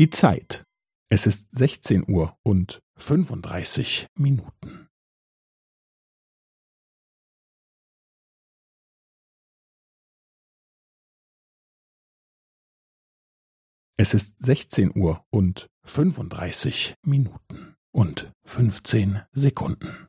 Die Zeit. Es ist 16 Uhr und 35 Minuten. Es ist 16 Uhr und 35 Minuten und 15 Sekunden.